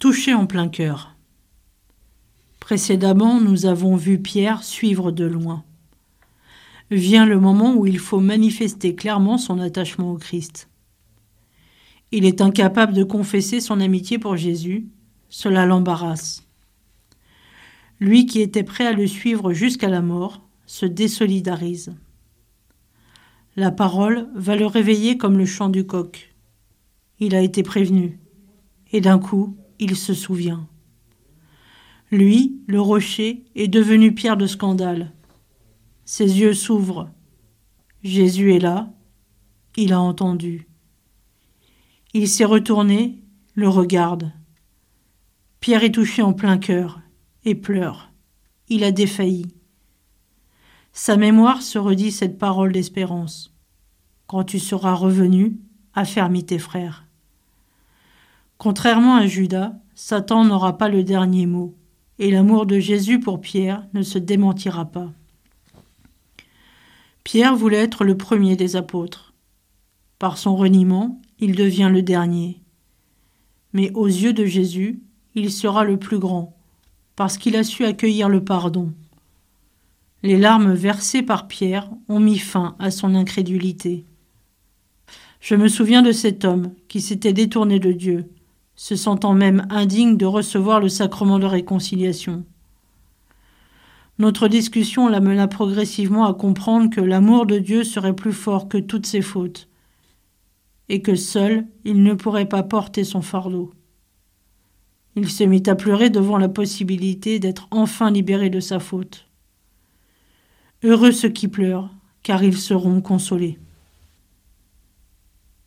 touché en plein cœur. Précédemment, nous avons vu Pierre suivre de loin. Vient le moment où il faut manifester clairement son attachement au Christ. Il est incapable de confesser son amitié pour Jésus, cela l'embarrasse. Lui qui était prêt à le suivre jusqu'à la mort se désolidarise. La parole va le réveiller comme le chant du coq. Il a été prévenu, et d'un coup, il se souvient. Lui, le rocher, est devenu pierre de scandale. Ses yeux s'ouvrent. Jésus est là. Il a entendu. Il s'est retourné, le regarde. Pierre est touché en plein cœur et pleure. Il a défailli. Sa mémoire se redit cette parole d'espérance. Quand tu seras revenu, affermis tes frères. Contrairement à Judas, Satan n'aura pas le dernier mot, et l'amour de Jésus pour Pierre ne se démentira pas. Pierre voulait être le premier des apôtres. Par son reniement, il devient le dernier. Mais aux yeux de Jésus, il sera le plus grand, parce qu'il a su accueillir le pardon. Les larmes versées par Pierre ont mis fin à son incrédulité. Je me souviens de cet homme qui s'était détourné de Dieu, se sentant même indigne de recevoir le sacrement de réconciliation. Notre discussion l'amena progressivement à comprendre que l'amour de Dieu serait plus fort que toutes ses fautes, et que seul il ne pourrait pas porter son fardeau. Il se mit à pleurer devant la possibilité d'être enfin libéré de sa faute. Heureux ceux qui pleurent, car ils seront consolés.